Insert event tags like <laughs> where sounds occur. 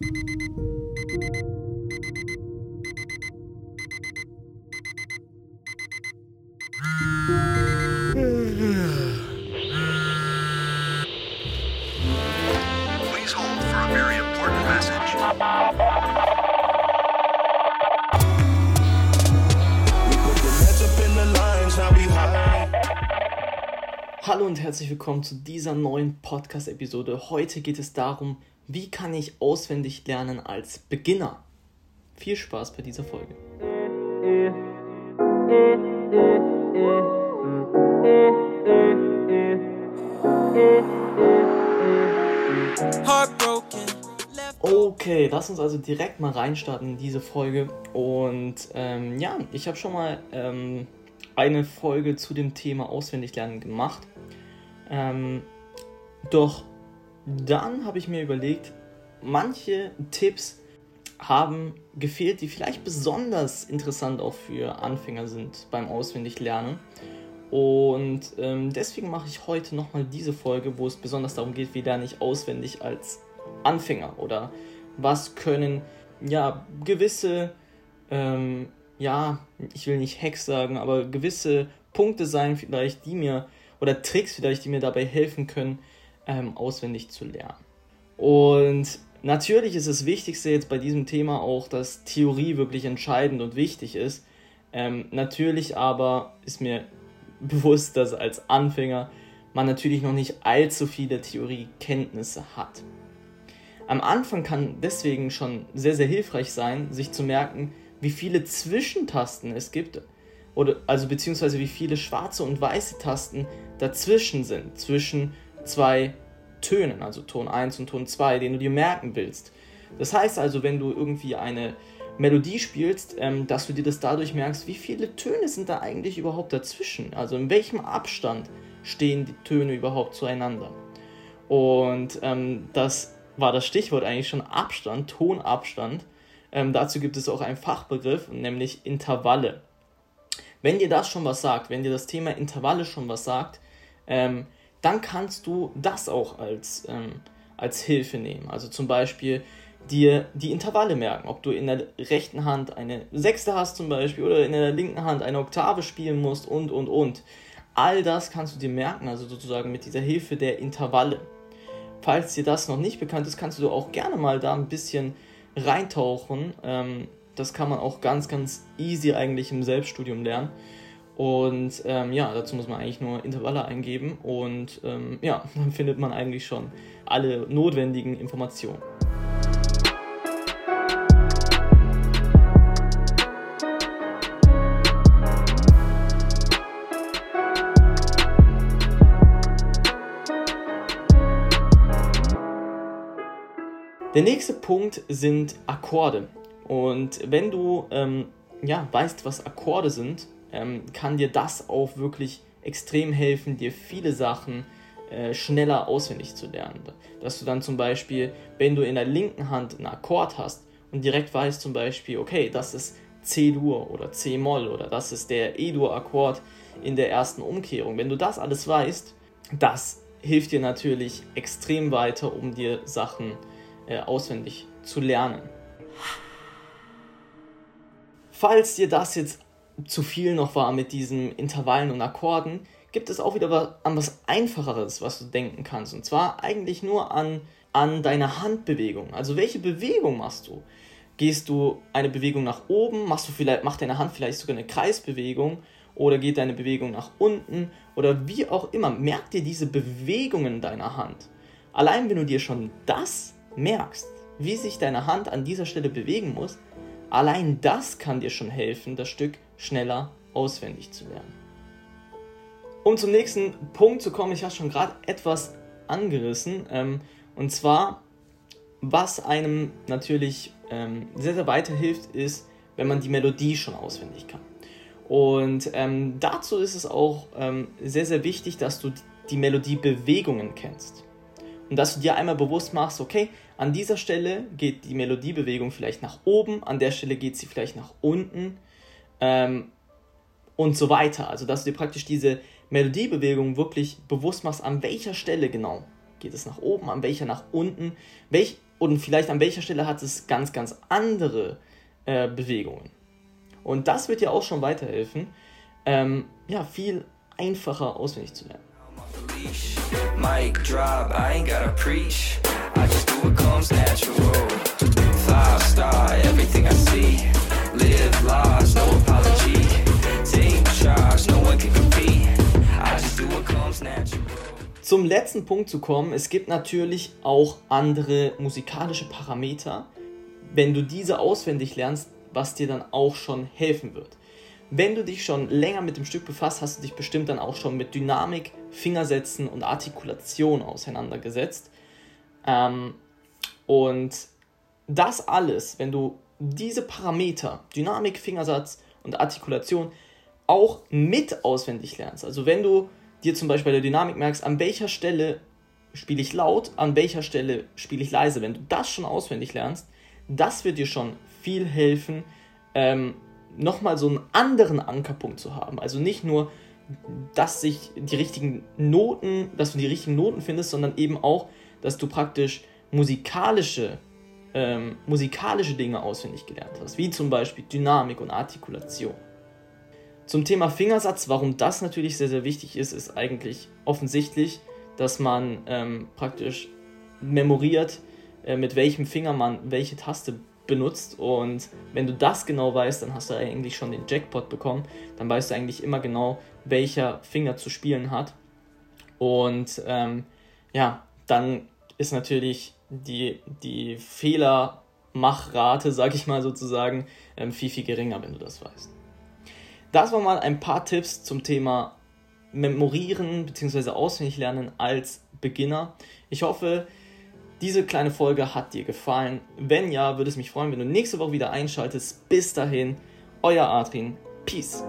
Hallo und herzlich willkommen zu dieser neuen Podcast-Episode. Heute geht es darum, wie kann ich auswendig lernen als Beginner. Viel Spaß bei dieser Folge. Okay, lass uns also direkt mal reinstarten in diese Folge. Und ähm, ja, ich habe schon mal ähm, eine Folge zu dem Thema Auswendiglernen gemacht. Ähm, doch dann habe ich mir überlegt, manche Tipps haben gefehlt, die vielleicht besonders interessant auch für Anfänger sind beim Auswendiglernen. Und ähm, deswegen mache ich heute nochmal diese Folge, wo es besonders darum geht, wie lerne ich auswendig als Anfänger oder was können ja gewisse, ähm, ja, ich will nicht Hacks sagen, aber gewisse Punkte sein vielleicht, die mir oder Tricks vielleicht, die mir dabei helfen können, ähm, auswendig zu lernen. Und natürlich ist das Wichtigste jetzt bei diesem Thema auch, dass Theorie wirklich entscheidend und wichtig ist. Ähm, natürlich aber ist mir <laughs> bewusst, dass als Anfänger man natürlich noch nicht allzu viele Theoriekenntnisse hat. Am Anfang kann deswegen schon sehr, sehr hilfreich sein, sich zu merken, wie viele Zwischentasten es gibt, oder, also beziehungsweise wie viele schwarze und weiße Tasten dazwischen sind, zwischen zwei Tönen, also Ton 1 und Ton 2, den du dir merken willst. Das heißt also, wenn du irgendwie eine Melodie spielst, ähm, dass du dir das dadurch merkst, wie viele Töne sind da eigentlich überhaupt dazwischen? Also in welchem Abstand stehen die Töne überhaupt zueinander? Und ähm, das war das Stichwort eigentlich schon Abstand, Tonabstand. Ähm, dazu gibt es auch einen Fachbegriff, nämlich Intervalle. Wenn dir das schon was sagt, wenn dir das Thema Intervalle schon was sagt, ähm, dann kannst du das auch als, ähm, als Hilfe nehmen. Also zum Beispiel dir die Intervalle merken, ob du in der rechten Hand eine Sechste hast zum Beispiel oder in der linken Hand eine Oktave spielen musst und, und, und. All das kannst du dir merken, also sozusagen mit dieser Hilfe der Intervalle. Falls dir das noch nicht bekannt ist, kannst du auch gerne mal da ein bisschen reintauchen. Ähm, das kann man auch ganz, ganz easy eigentlich im Selbststudium lernen. Und ähm, ja, dazu muss man eigentlich nur Intervalle eingeben und ähm, ja, dann findet man eigentlich schon alle notwendigen Informationen. Der nächste Punkt sind Akkorde. Und wenn du ähm, ja, weißt, was Akkorde sind, ähm, kann dir das auch wirklich extrem helfen, dir viele Sachen äh, schneller auswendig zu lernen. Dass du dann zum Beispiel, wenn du in der linken Hand einen Akkord hast und direkt weißt zum Beispiel, okay, das ist C-Dur oder C-Moll oder das ist der E-Dur-Akkord in der ersten Umkehrung. Wenn du das alles weißt, das hilft dir natürlich extrem weiter, um dir Sachen äh, auswendig zu lernen. Falls dir das jetzt zu viel noch war mit diesen Intervallen und Akkorden, gibt es auch wieder was, an was Einfacheres, was du denken kannst. Und zwar eigentlich nur an, an deine Handbewegung. Also welche Bewegung machst du? Gehst du eine Bewegung nach oben? Machst du vielleicht, macht deine Hand vielleicht sogar eine Kreisbewegung? Oder geht deine Bewegung nach unten? Oder wie auch immer. Merk dir diese Bewegungen deiner Hand. Allein wenn du dir schon das merkst, wie sich deine Hand an dieser Stelle bewegen muss, allein das kann dir schon helfen, das Stück schneller auswendig zu lernen. Um zum nächsten Punkt zu kommen, ich habe schon gerade etwas angerissen, ähm, und zwar, was einem natürlich ähm, sehr, sehr weiterhilft, ist, wenn man die Melodie schon auswendig kann. Und ähm, dazu ist es auch ähm, sehr, sehr wichtig, dass du die Melodiebewegungen kennst. Und dass du dir einmal bewusst machst, okay, an dieser Stelle geht die Melodiebewegung vielleicht nach oben, an der Stelle geht sie vielleicht nach unten ähm, und so weiter. Also dass du dir praktisch diese Melodiebewegung wirklich bewusst machst, an welcher Stelle genau geht es nach oben, an welcher nach unten, welch, und vielleicht an welcher Stelle hat es ganz, ganz andere äh, Bewegungen. Und das wird dir auch schon weiterhelfen, ähm, ja, viel einfacher auswendig zu lernen. Five star, everything I see. Live large, no Zum letzten Punkt zu kommen, es gibt natürlich auch andere musikalische Parameter, wenn du diese auswendig lernst, was dir dann auch schon helfen wird. Wenn du dich schon länger mit dem Stück befasst, hast du dich bestimmt dann auch schon mit Dynamik, Fingersätzen und Artikulation auseinandergesetzt. Ähm, und das alles, wenn du diese Parameter, Dynamik, Fingersatz und Artikulation, auch mit auswendig lernst, also wenn du dir zum Beispiel bei der Dynamik merkst, an welcher Stelle spiele ich laut, an welcher Stelle spiele ich leise. Wenn du das schon auswendig lernst, das wird dir schon viel helfen, ähm, nochmal so einen anderen Ankerpunkt zu haben. Also nicht nur, dass sich die richtigen Noten, dass du die richtigen Noten findest, sondern eben auch, dass du praktisch musikalische, ähm, musikalische Dinge auswendig gelernt hast, wie zum Beispiel Dynamik und Artikulation. Zum Thema Fingersatz, warum das natürlich sehr, sehr wichtig ist, ist eigentlich offensichtlich, dass man ähm, praktisch memoriert, äh, mit welchem Finger man welche Taste benutzt. Und wenn du das genau weißt, dann hast du eigentlich schon den Jackpot bekommen. Dann weißt du eigentlich immer genau, welcher Finger zu spielen hat. Und ähm, ja, dann ist natürlich die, die Fehlermachrate, sag ich mal sozusagen, ähm, viel, viel geringer, wenn du das weißt. Das waren mal ein paar Tipps zum Thema Memorieren bzw. auswendig lernen als Beginner. Ich hoffe, diese kleine Folge hat dir gefallen. Wenn ja, würde es mich freuen, wenn du nächste Woche wieder einschaltest. Bis dahin, euer Adrian. Peace.